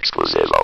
ekskluzyvą.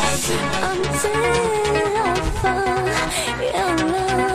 until I fall in love.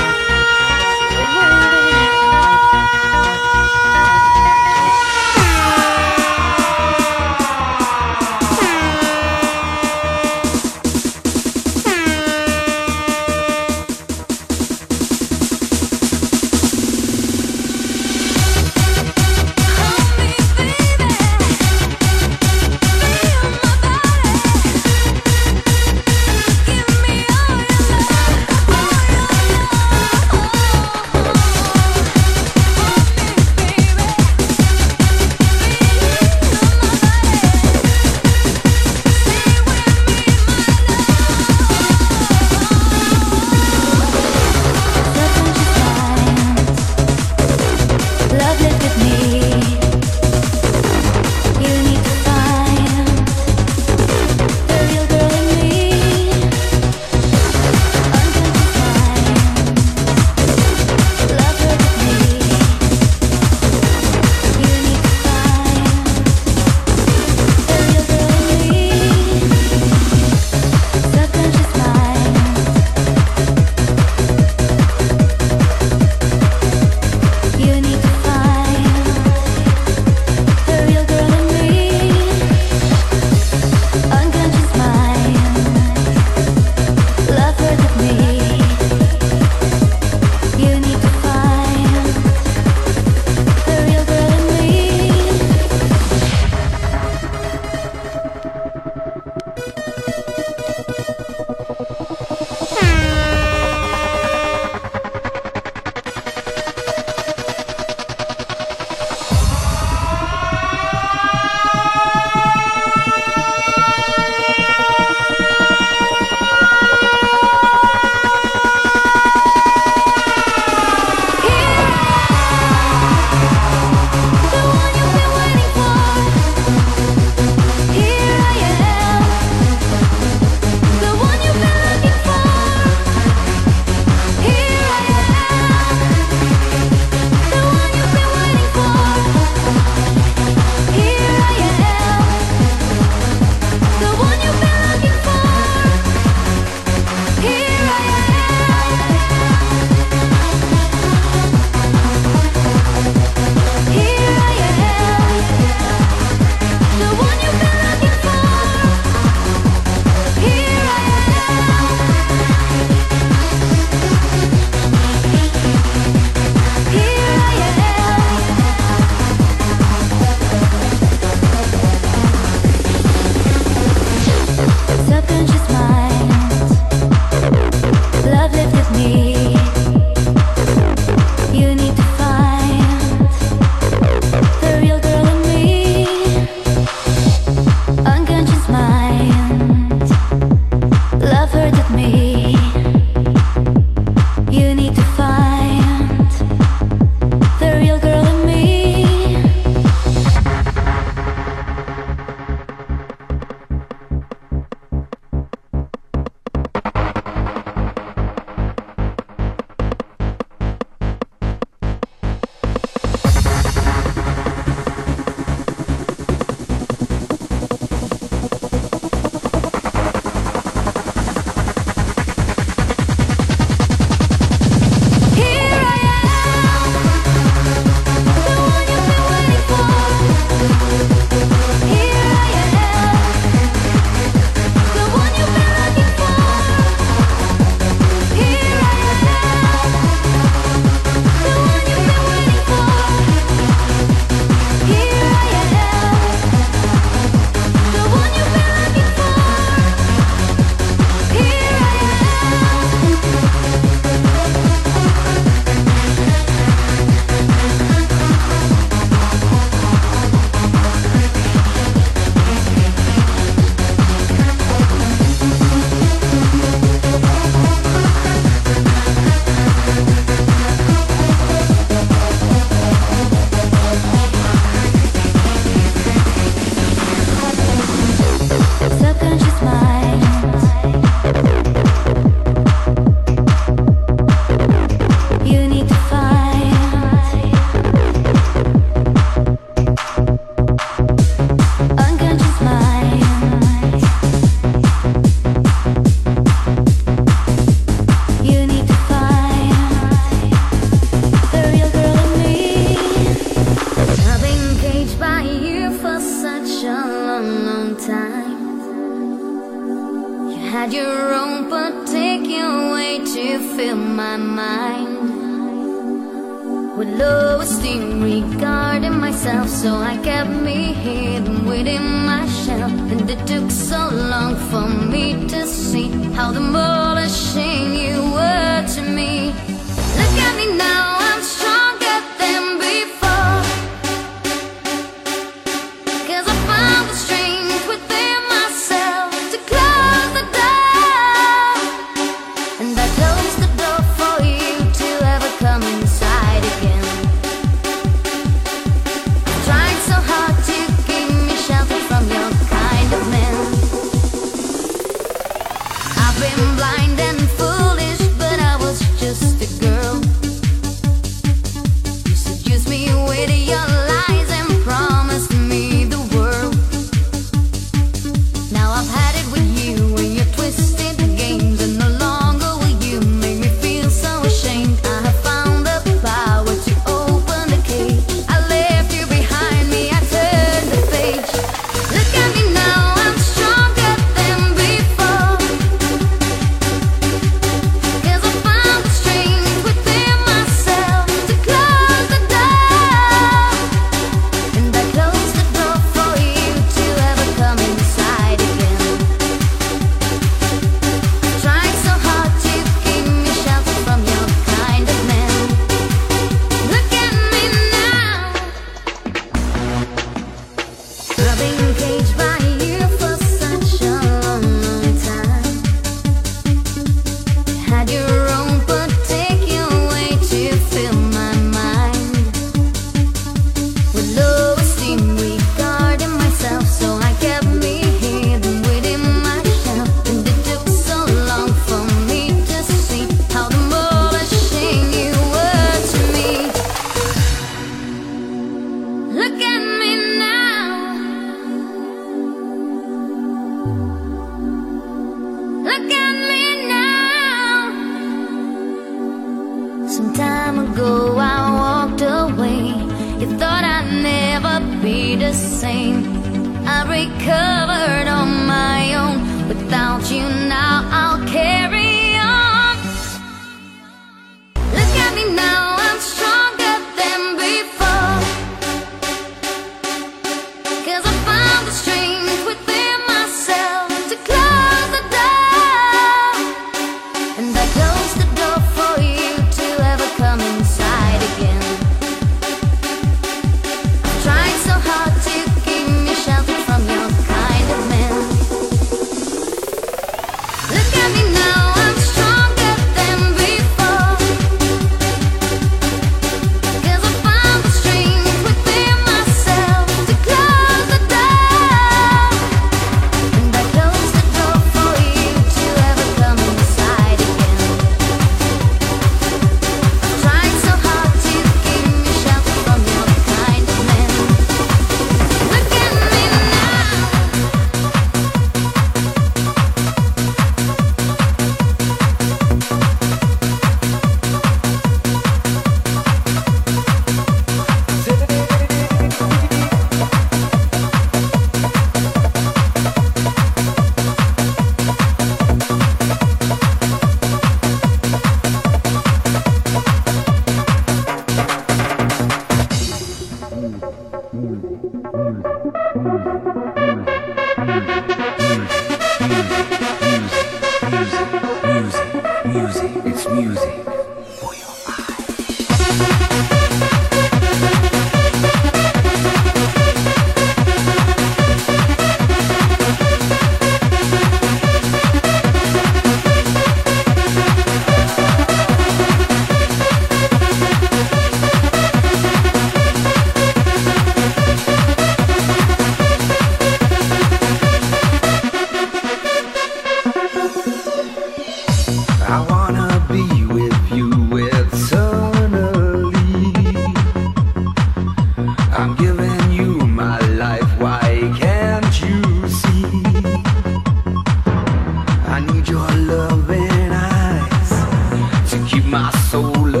soul.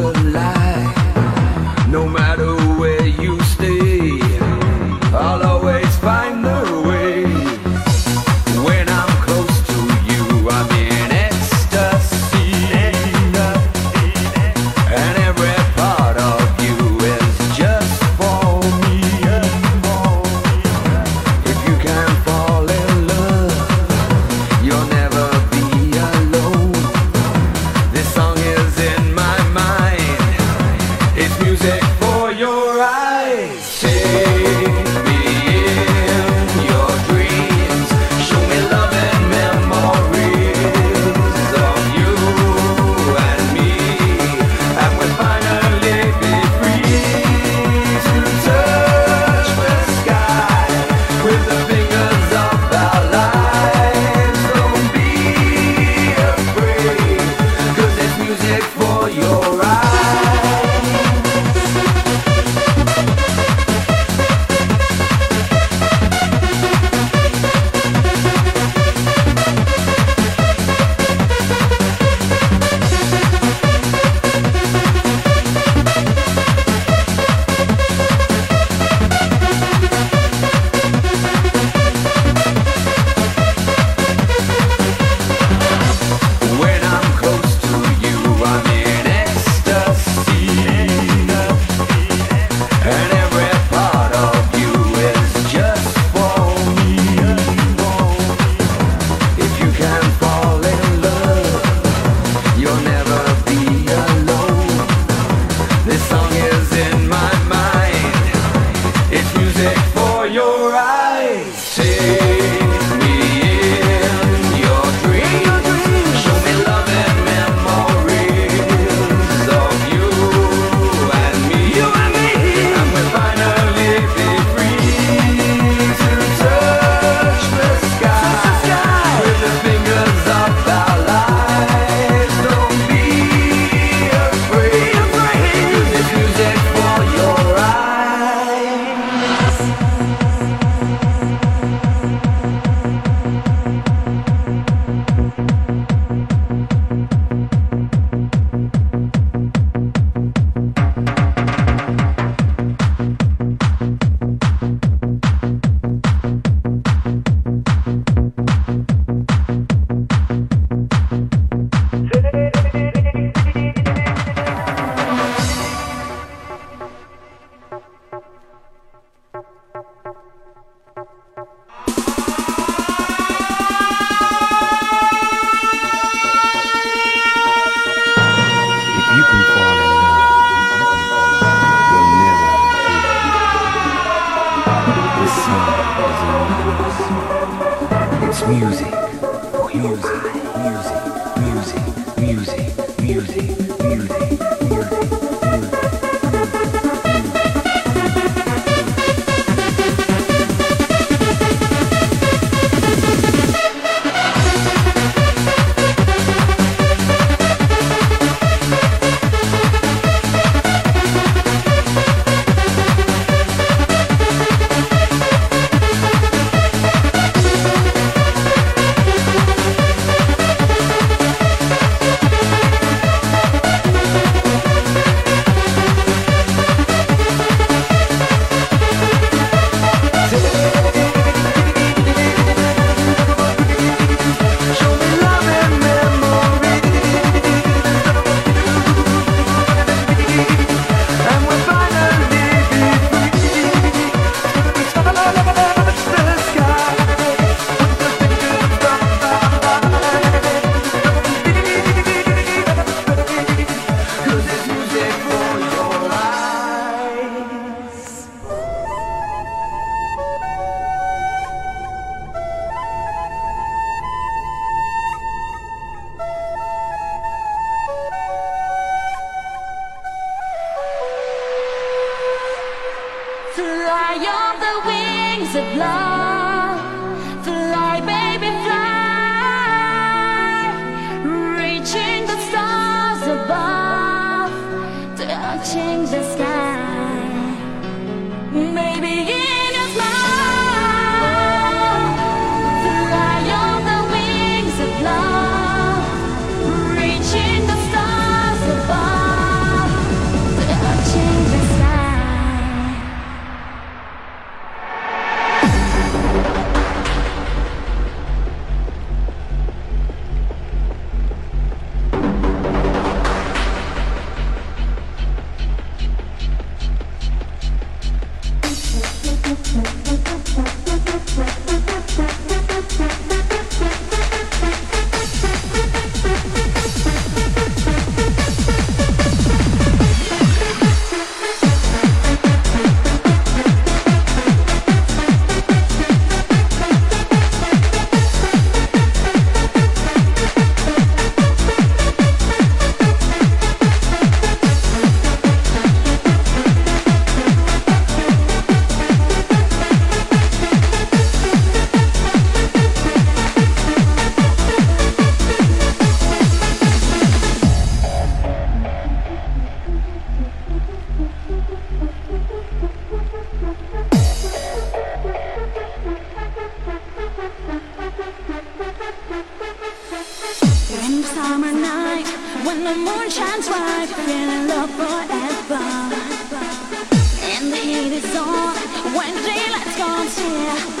summer night when the moon shines bright, feeling love forever. And the heat is on when daylight's gone. Yeah.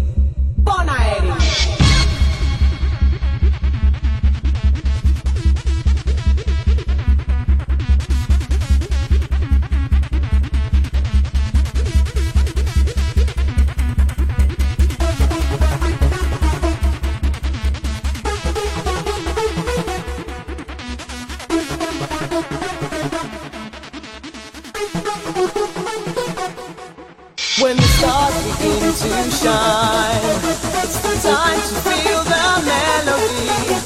When the stars begin to shine, it's the time to feel the melody.